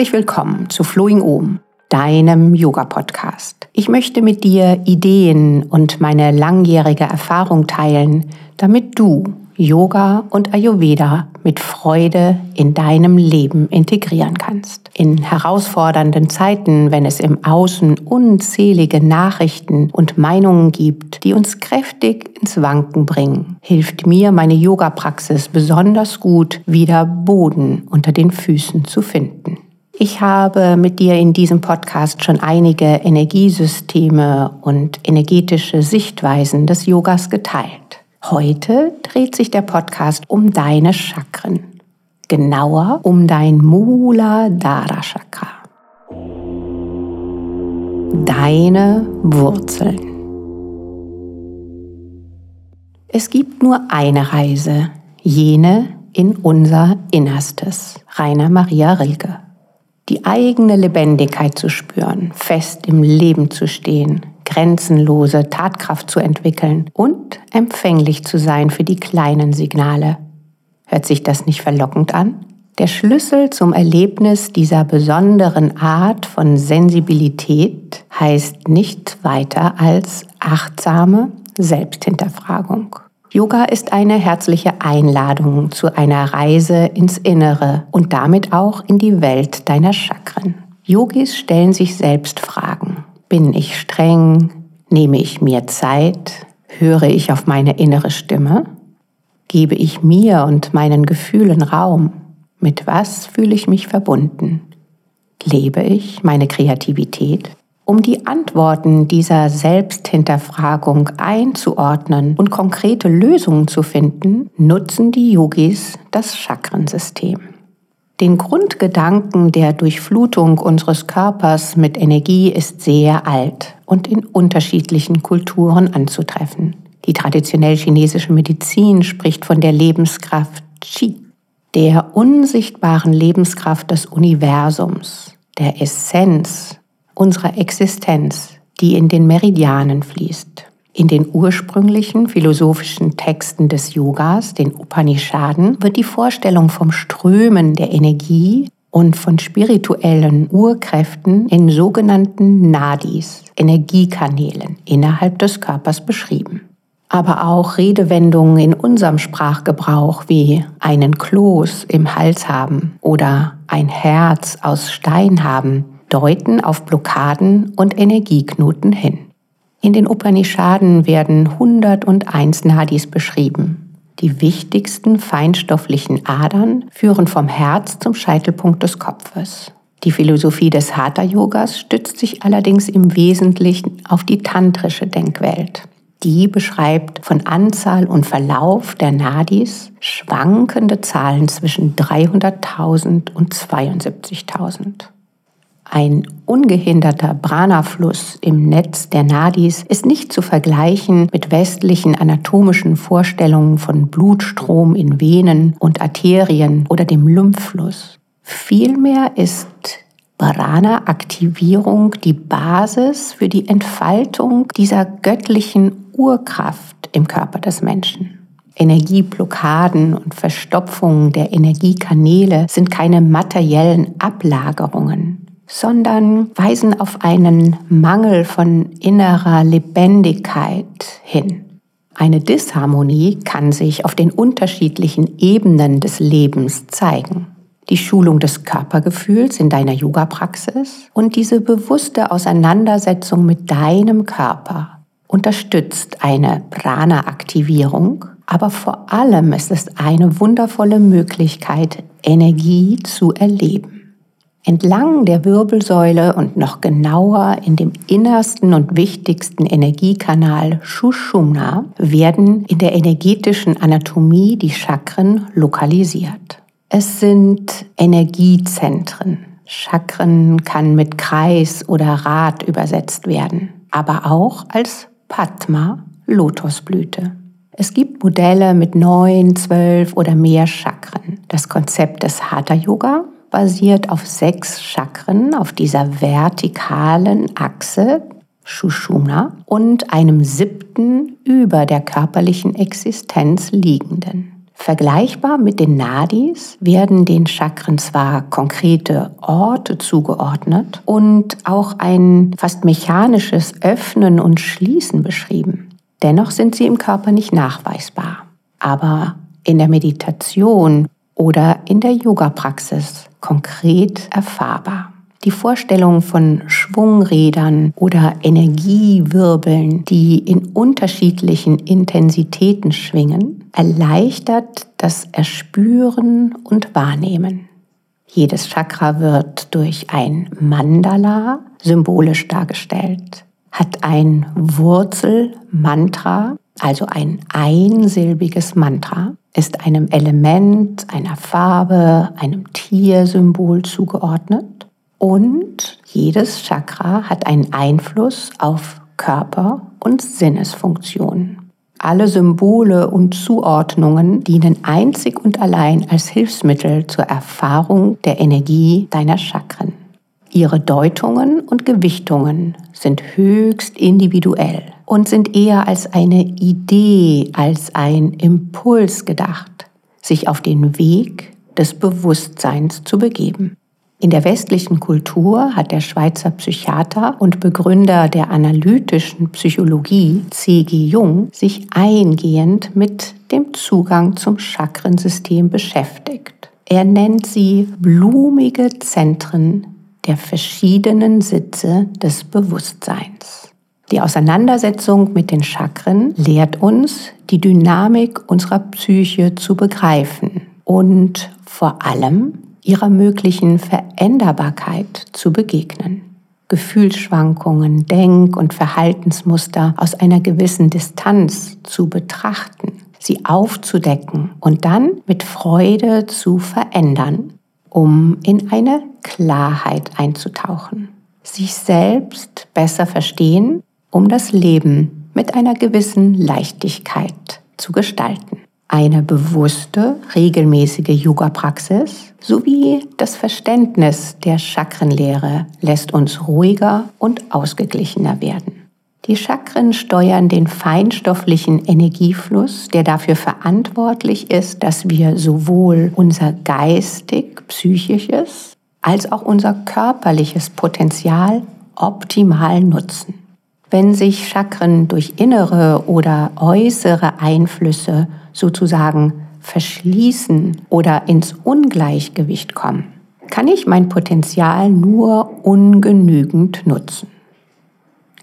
Herzlich willkommen zu Flowing Om, deinem Yoga-Podcast. Ich möchte mit dir Ideen und meine langjährige Erfahrung teilen, damit du Yoga und Ayurveda mit Freude in deinem Leben integrieren kannst. In herausfordernden Zeiten, wenn es im Außen unzählige Nachrichten und Meinungen gibt, die uns kräftig ins Wanken bringen, hilft mir meine Yoga-Praxis besonders gut, wieder Boden unter den Füßen zu finden. Ich habe mit dir in diesem Podcast schon einige Energiesysteme und energetische Sichtweisen des Yogas geteilt. Heute dreht sich der Podcast um deine Chakren. Genauer um dein Muladhara Chakra. Deine Wurzeln. Es gibt nur eine Reise, jene in unser Innerstes. Rainer Maria Rilke. Die eigene Lebendigkeit zu spüren, fest im Leben zu stehen, grenzenlose Tatkraft zu entwickeln und empfänglich zu sein für die kleinen Signale. Hört sich das nicht verlockend an? Der Schlüssel zum Erlebnis dieser besonderen Art von Sensibilität heißt nicht weiter als achtsame Selbsthinterfragung. Yoga ist eine herzliche Einladung zu einer Reise ins Innere und damit auch in die Welt deiner Chakren. Yogis stellen sich selbst Fragen. Bin ich streng? Nehme ich mir Zeit? Höre ich auf meine innere Stimme? Gebe ich mir und meinen Gefühlen Raum? Mit was fühle ich mich verbunden? Lebe ich meine Kreativität? Um die Antworten dieser Selbsthinterfragung einzuordnen und konkrete Lösungen zu finden, nutzen die Yogis das Chakrensystem. Den Grundgedanken der Durchflutung unseres Körpers mit Energie ist sehr alt und in unterschiedlichen Kulturen anzutreffen. Die traditionell chinesische Medizin spricht von der Lebenskraft Qi, der unsichtbaren Lebenskraft des Universums, der Essenz unserer Existenz, die in den Meridianen fließt. In den ursprünglichen philosophischen Texten des Yogas, den Upanishaden, wird die Vorstellung vom Strömen der Energie und von spirituellen Urkräften in sogenannten Nadis, Energiekanälen innerhalb des Körpers beschrieben. Aber auch Redewendungen in unserem Sprachgebrauch wie einen Kloß im Hals haben oder ein Herz aus Stein haben deuten auf Blockaden und Energieknoten hin. In den Upanishaden werden 101 Nadis beschrieben. Die wichtigsten feinstofflichen Adern führen vom Herz zum Scheitelpunkt des Kopfes. Die Philosophie des Hatha-Yogas stützt sich allerdings im Wesentlichen auf die tantrische Denkwelt. Die beschreibt von Anzahl und Verlauf der Nadis schwankende Zahlen zwischen 300.000 und 72.000. Ein ungehinderter Prana-Fluss im Netz der Nadis ist nicht zu vergleichen mit westlichen anatomischen Vorstellungen von Blutstrom in Venen und Arterien oder dem Lymphfluss. Vielmehr ist Prana-Aktivierung die Basis für die Entfaltung dieser göttlichen Urkraft im Körper des Menschen. Energieblockaden und Verstopfungen der Energiekanäle sind keine materiellen Ablagerungen, sondern weisen auf einen Mangel von innerer Lebendigkeit hin. Eine Disharmonie kann sich auf den unterschiedlichen Ebenen des Lebens zeigen. Die Schulung des Körpergefühls in deiner Yoga-Praxis und diese bewusste Auseinandersetzung mit deinem Körper unterstützt eine Prana-Aktivierung, aber vor allem ist es eine wundervolle Möglichkeit, Energie zu erleben. Entlang der Wirbelsäule und noch genauer in dem innersten und wichtigsten Energiekanal Shushumna werden in der energetischen Anatomie die Chakren lokalisiert. Es sind Energiezentren. Chakren kann mit Kreis oder Rad übersetzt werden, aber auch als Padma, Lotosblüte. Es gibt Modelle mit neun, zwölf oder mehr Chakren. Das Konzept des Hatha Yoga basiert auf sechs Chakren auf dieser vertikalen Achse Shushumna, und einem siebten über der körperlichen Existenz liegenden. Vergleichbar mit den Nadis werden den Chakren zwar konkrete Orte zugeordnet und auch ein fast mechanisches Öffnen und Schließen beschrieben. Dennoch sind sie im Körper nicht nachweisbar. Aber in der Meditation oder in der Yoga-Praxis konkret erfahrbar. Die Vorstellung von Schwungrädern oder Energiewirbeln, die in unterschiedlichen Intensitäten schwingen, erleichtert das Erspüren und Wahrnehmen. Jedes Chakra wird durch ein Mandala symbolisch dargestellt, hat ein Wurzelmantra, also ein einsilbiges Mantra, ist einem Element, einer Farbe, einem Tiersymbol zugeordnet und jedes Chakra hat einen Einfluss auf Körper und Sinnesfunktionen. Alle Symbole und Zuordnungen dienen einzig und allein als Hilfsmittel zur Erfahrung der Energie deiner Chakren. Ihre Deutungen und Gewichtungen sind höchst individuell und sind eher als eine Idee, als ein Impuls gedacht, sich auf den Weg des Bewusstseins zu begeben. In der westlichen Kultur hat der Schweizer Psychiater und Begründer der analytischen Psychologie C.G. Jung sich eingehend mit dem Zugang zum Chakrensystem beschäftigt. Er nennt sie blumige Zentren der verschiedenen Sitze des Bewusstseins. Die Auseinandersetzung mit den Chakren lehrt uns, die Dynamik unserer Psyche zu begreifen und vor allem ihrer möglichen Veränderbarkeit zu begegnen. Gefühlsschwankungen, Denk- und Verhaltensmuster aus einer gewissen Distanz zu betrachten, sie aufzudecken und dann mit Freude zu verändern, um in eine Klarheit einzutauchen, sich selbst besser verstehen, um das Leben mit einer gewissen Leichtigkeit zu gestalten eine bewusste, regelmäßige Yoga-Praxis sowie das Verständnis der Chakrenlehre lässt uns ruhiger und ausgeglichener werden. Die Chakren steuern den feinstofflichen Energiefluss, der dafür verantwortlich ist, dass wir sowohl unser geistig-psychisches als auch unser körperliches Potenzial optimal nutzen. Wenn sich Chakren durch innere oder äußere Einflüsse sozusagen verschließen oder ins Ungleichgewicht kommen, kann ich mein Potenzial nur ungenügend nutzen.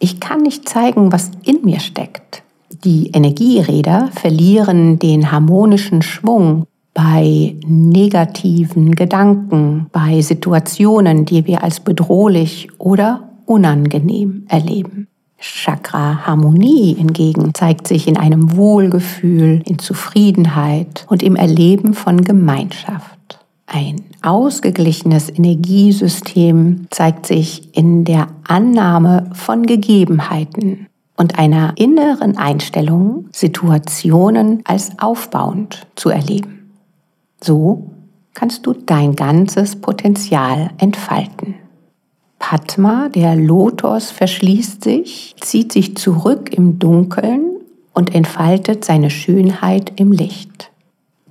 Ich kann nicht zeigen, was in mir steckt. Die Energieräder verlieren den harmonischen Schwung bei negativen Gedanken, bei Situationen, die wir als bedrohlich oder unangenehm erleben. Chakra-Harmonie hingegen zeigt sich in einem Wohlgefühl, in Zufriedenheit und im Erleben von Gemeinschaft. Ein ausgeglichenes Energiesystem zeigt sich in der Annahme von Gegebenheiten und einer inneren Einstellung, Situationen als aufbauend zu erleben. So kannst du dein ganzes Potenzial entfalten. Padma, der Lotus, verschließt sich, zieht sich zurück im Dunkeln und entfaltet seine Schönheit im Licht.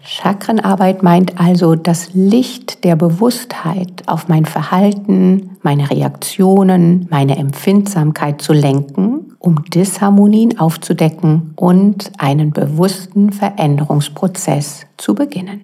Chakrenarbeit meint also das Licht der Bewusstheit auf mein Verhalten, meine Reaktionen, meine Empfindsamkeit zu lenken, um Disharmonien aufzudecken und einen bewussten Veränderungsprozess zu beginnen.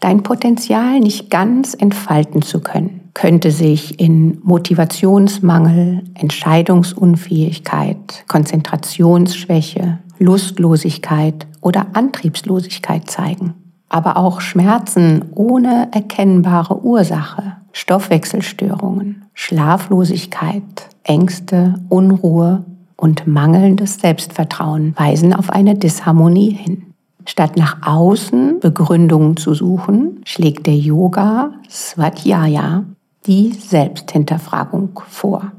Dein Potenzial nicht ganz entfalten zu können könnte sich in Motivationsmangel, Entscheidungsunfähigkeit, Konzentrationsschwäche, Lustlosigkeit oder Antriebslosigkeit zeigen. Aber auch Schmerzen ohne erkennbare Ursache, Stoffwechselstörungen, Schlaflosigkeit, Ängste, Unruhe und mangelndes Selbstvertrauen weisen auf eine Disharmonie hin. Statt nach außen Begründungen zu suchen, schlägt der Yoga Swadhyaya die Selbsthinterfragung vor.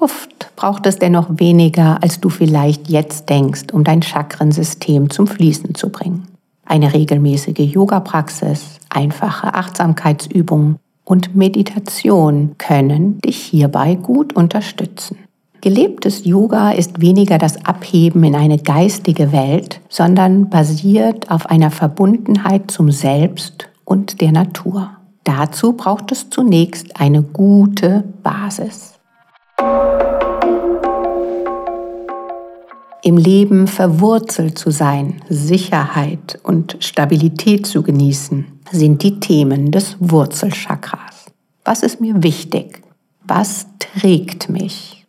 Oft braucht es dennoch weniger, als du vielleicht jetzt denkst, um dein Chakrensystem zum Fließen zu bringen. Eine regelmäßige Yoga-Praxis, einfache Achtsamkeitsübungen und Meditation können dich hierbei gut unterstützen. Gelebtes Yoga ist weniger das Abheben in eine geistige Welt, sondern basiert auf einer Verbundenheit zum Selbst und der Natur. Dazu braucht es zunächst eine gute Basis. Im Leben verwurzelt zu sein, Sicherheit und Stabilität zu genießen, sind die Themen des Wurzelchakras. Was ist mir wichtig? Was trägt mich?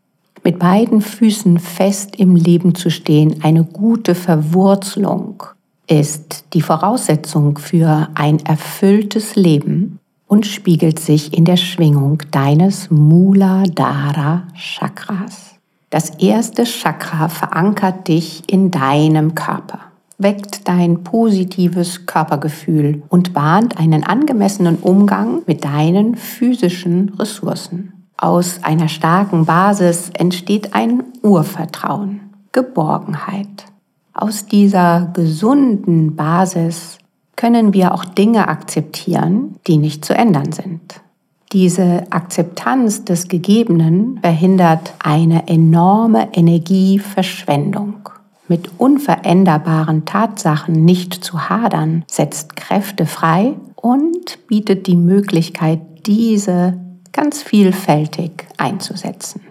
Mit beiden Füßen fest im Leben zu stehen, eine gute Verwurzelung, ist die Voraussetzung für ein erfülltes Leben und spiegelt sich in der Schwingung deines Muladhara Chakras. Das erste Chakra verankert dich in deinem Körper, weckt dein positives Körpergefühl und bahnt einen angemessenen Umgang mit deinen physischen Ressourcen. Aus einer starken Basis entsteht ein Urvertrauen, Geborgenheit. Aus dieser gesunden Basis können wir auch Dinge akzeptieren, die nicht zu ändern sind. Diese Akzeptanz des Gegebenen verhindert eine enorme Energieverschwendung. Mit unveränderbaren Tatsachen nicht zu hadern, setzt Kräfte frei und bietet die Möglichkeit, diese ganz vielfältig einzusetzen.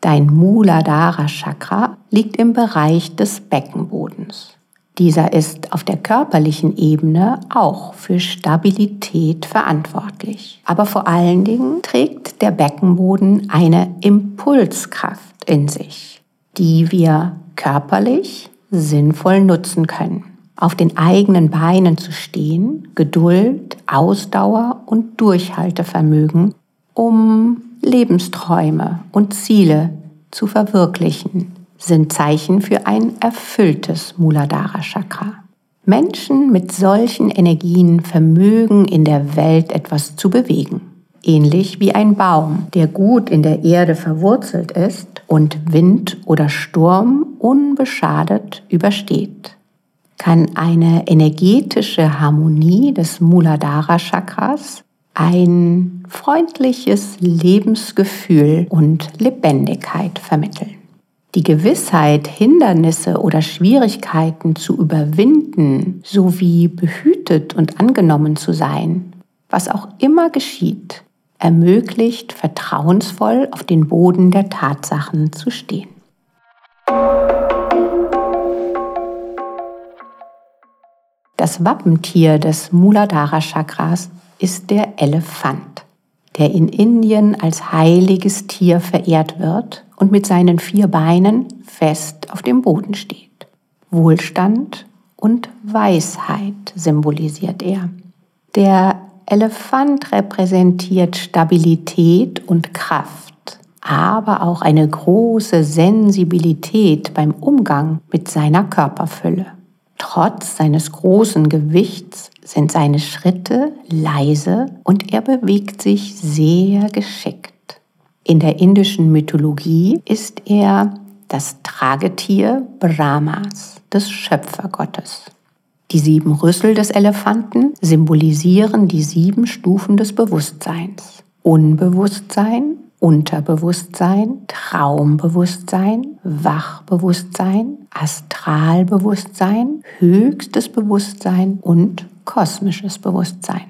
Dein Muladhara Chakra liegt im Bereich des Beckenbodens. Dieser ist auf der körperlichen Ebene auch für Stabilität verantwortlich. Aber vor allen Dingen trägt der Beckenboden eine Impulskraft in sich, die wir körperlich sinnvoll nutzen können. Auf den eigenen Beinen zu stehen, Geduld, Ausdauer und Durchhaltevermögen um Lebensträume und Ziele zu verwirklichen, sind Zeichen für ein erfülltes Muladhara Chakra. Menschen mit solchen Energien vermögen in der Welt etwas zu bewegen. Ähnlich wie ein Baum, der gut in der Erde verwurzelt ist und Wind oder Sturm unbeschadet übersteht, kann eine energetische Harmonie des Muladhara Chakras ein freundliches Lebensgefühl und Lebendigkeit vermitteln. Die Gewissheit, Hindernisse oder Schwierigkeiten zu überwinden sowie behütet und angenommen zu sein, was auch immer geschieht, ermöglicht vertrauensvoll auf den Boden der Tatsachen zu stehen. Das Wappentier des Muladhara Chakras ist der Elefant, der in Indien als heiliges Tier verehrt wird und mit seinen vier Beinen fest auf dem Boden steht. Wohlstand und Weisheit symbolisiert er. Der Elefant repräsentiert Stabilität und Kraft, aber auch eine große Sensibilität beim Umgang mit seiner Körperfülle. Trotz seines großen Gewichts sind seine Schritte leise und er bewegt sich sehr geschickt. In der indischen Mythologie ist er das Tragetier Brahmas, des Schöpfergottes. Die sieben Rüssel des Elefanten symbolisieren die sieben Stufen des Bewusstseins. Unbewusstsein, Unterbewusstsein, Traumbewusstsein, Wachbewusstsein, Astralbewusstsein, höchstes Bewusstsein und kosmisches Bewusstsein.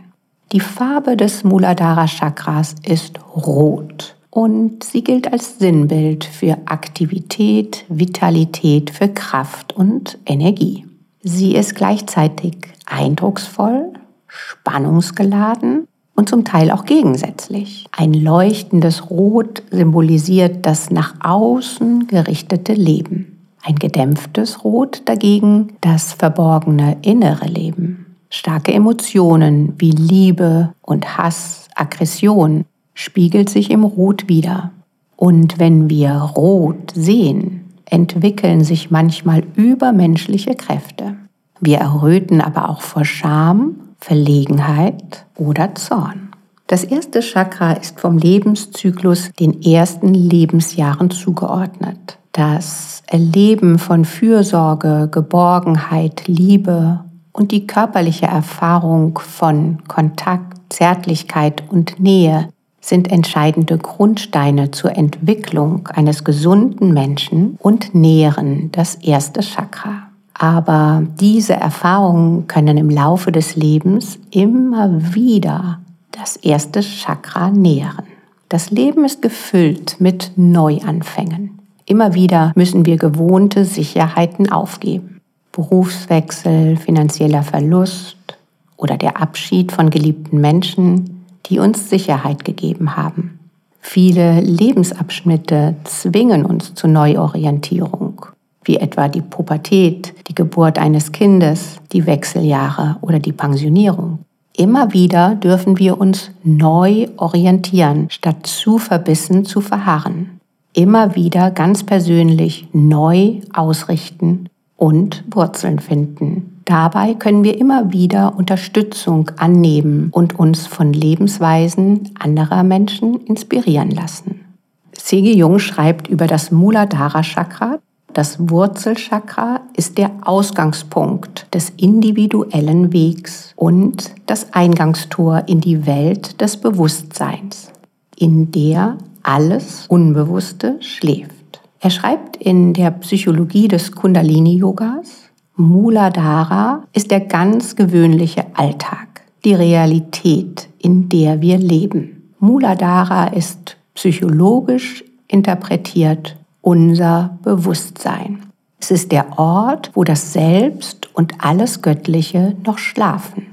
Die Farbe des Muladhara Chakras ist rot und sie gilt als Sinnbild für Aktivität, Vitalität, für Kraft und Energie. Sie ist gleichzeitig eindrucksvoll, spannungsgeladen und zum Teil auch gegensätzlich. Ein leuchtendes Rot symbolisiert das nach außen gerichtete Leben. Ein gedämpftes Rot dagegen das verborgene innere Leben. Starke Emotionen wie Liebe und Hass, Aggression spiegelt sich im Rot wider. Und wenn wir Rot sehen, entwickeln sich manchmal übermenschliche Kräfte. Wir erröten aber auch vor Scham Verlegenheit oder Zorn. Das erste Chakra ist vom Lebenszyklus den ersten Lebensjahren zugeordnet. Das Erleben von Fürsorge, Geborgenheit, Liebe und die körperliche Erfahrung von Kontakt, Zärtlichkeit und Nähe sind entscheidende Grundsteine zur Entwicklung eines gesunden Menschen und nähren das erste Chakra. Aber diese Erfahrungen können im Laufe des Lebens immer wieder das erste Chakra nähren. Das Leben ist gefüllt mit Neuanfängen. Immer wieder müssen wir gewohnte Sicherheiten aufgeben. Berufswechsel, finanzieller Verlust oder der Abschied von geliebten Menschen die uns Sicherheit gegeben haben. Viele Lebensabschnitte zwingen uns zur Neuorientierung, wie etwa die Pubertät, die Geburt eines Kindes, die Wechseljahre oder die Pensionierung. Immer wieder dürfen wir uns neu orientieren, statt zu verbissen zu verharren. Immer wieder ganz persönlich neu ausrichten und Wurzeln finden. Dabei können wir immer wieder Unterstützung annehmen und uns von Lebensweisen anderer Menschen inspirieren lassen. C.G. Jung schreibt über das Muladhara Chakra. Das Wurzelchakra ist der Ausgangspunkt des individuellen Wegs und das Eingangstor in die Welt des Bewusstseins, in der alles Unbewusste schläft. Er schreibt in der Psychologie des Kundalini-Yogas, Muladhara ist der ganz gewöhnliche Alltag, die Realität, in der wir leben. Muladhara ist psychologisch interpretiert unser Bewusstsein. Es ist der Ort, wo das Selbst und alles Göttliche noch schlafen.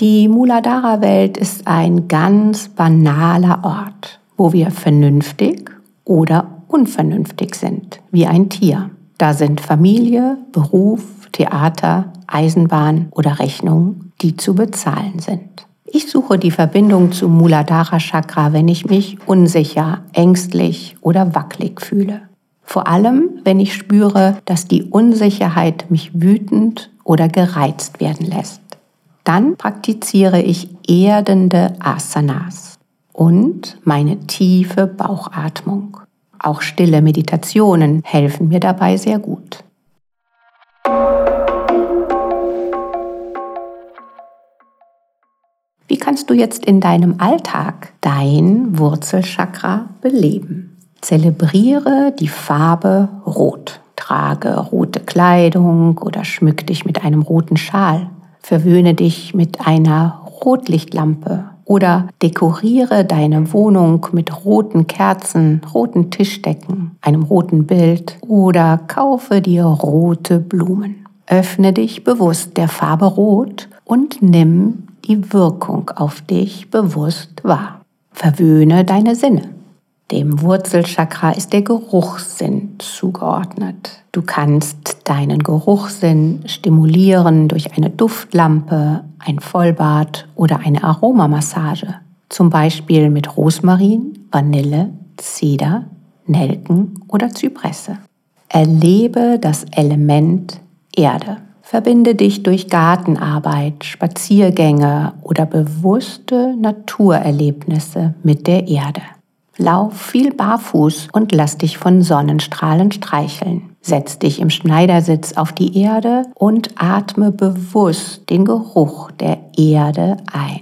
Die Muladhara-Welt ist ein ganz banaler Ort, wo wir vernünftig oder unvernünftig sind, wie ein Tier. Da sind Familie, Beruf, Theater, Eisenbahn oder Rechnungen, die zu bezahlen sind. Ich suche die Verbindung zum Muladhara Chakra, wenn ich mich unsicher, ängstlich oder wackelig fühle. Vor allem, wenn ich spüre, dass die Unsicherheit mich wütend oder gereizt werden lässt. Dann praktiziere ich erdende Asanas und meine tiefe Bauchatmung. Auch stille Meditationen helfen mir dabei sehr gut. Wie kannst du jetzt in deinem Alltag dein Wurzelchakra beleben? Zelebriere die Farbe Rot. Trage rote Kleidung oder schmück dich mit einem roten Schal. Verwöhne dich mit einer Rotlichtlampe oder dekoriere deine Wohnung mit roten Kerzen, roten Tischdecken, einem roten Bild oder kaufe dir rote Blumen. Öffne dich bewusst der Farbe Rot und nimm die Wirkung auf dich bewusst wahr. Verwöhne deine Sinne. Dem Wurzelchakra ist der Geruchssinn zugeordnet. Du kannst deinen Geruchssinn stimulieren durch eine Duftlampe, ein Vollbad oder eine Aromamassage. Zum Beispiel mit Rosmarin, Vanille, Zeder, Nelken oder Zypresse. Erlebe das Element Erde. Verbinde dich durch Gartenarbeit, Spaziergänge oder bewusste Naturerlebnisse mit der Erde. Lauf viel barfuß und lass dich von Sonnenstrahlen streicheln. Setz dich im Schneidersitz auf die Erde und atme bewusst den Geruch der Erde ein.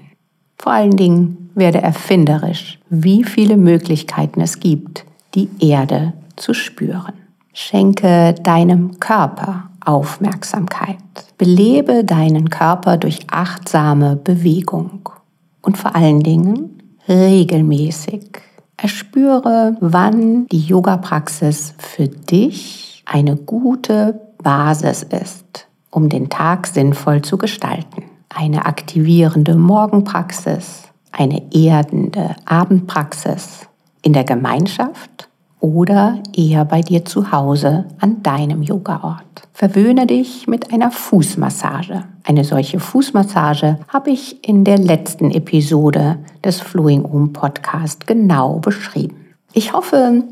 Vor allen Dingen werde erfinderisch, wie viele Möglichkeiten es gibt, die Erde zu spüren. Schenke deinem Körper Aufmerksamkeit. Belebe deinen Körper durch achtsame Bewegung und vor allen Dingen regelmäßig. Erspüre, wann die Yoga-Praxis für dich eine gute Basis ist, um den Tag sinnvoll zu gestalten. Eine aktivierende Morgenpraxis, eine erdende Abendpraxis in der Gemeinschaft oder eher bei dir zu Hause an deinem Yogaort. Verwöhne dich mit einer Fußmassage. Eine solche Fußmassage habe ich in der letzten Episode des Flowing Um Podcast genau beschrieben. Ich hoffe,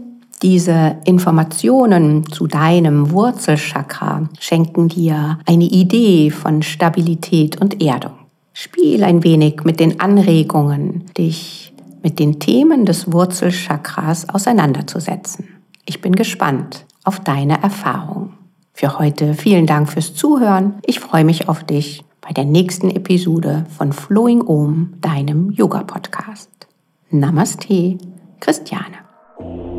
diese Informationen zu deinem Wurzelchakra schenken dir eine Idee von Stabilität und Erdung. Spiel ein wenig mit den Anregungen, dich mit den Themen des Wurzelchakras auseinanderzusetzen. Ich bin gespannt auf deine Erfahrung. Für heute vielen Dank fürs Zuhören. Ich freue mich auf dich bei der nächsten Episode von Flowing Om, deinem Yoga-Podcast. Namaste, Christiane.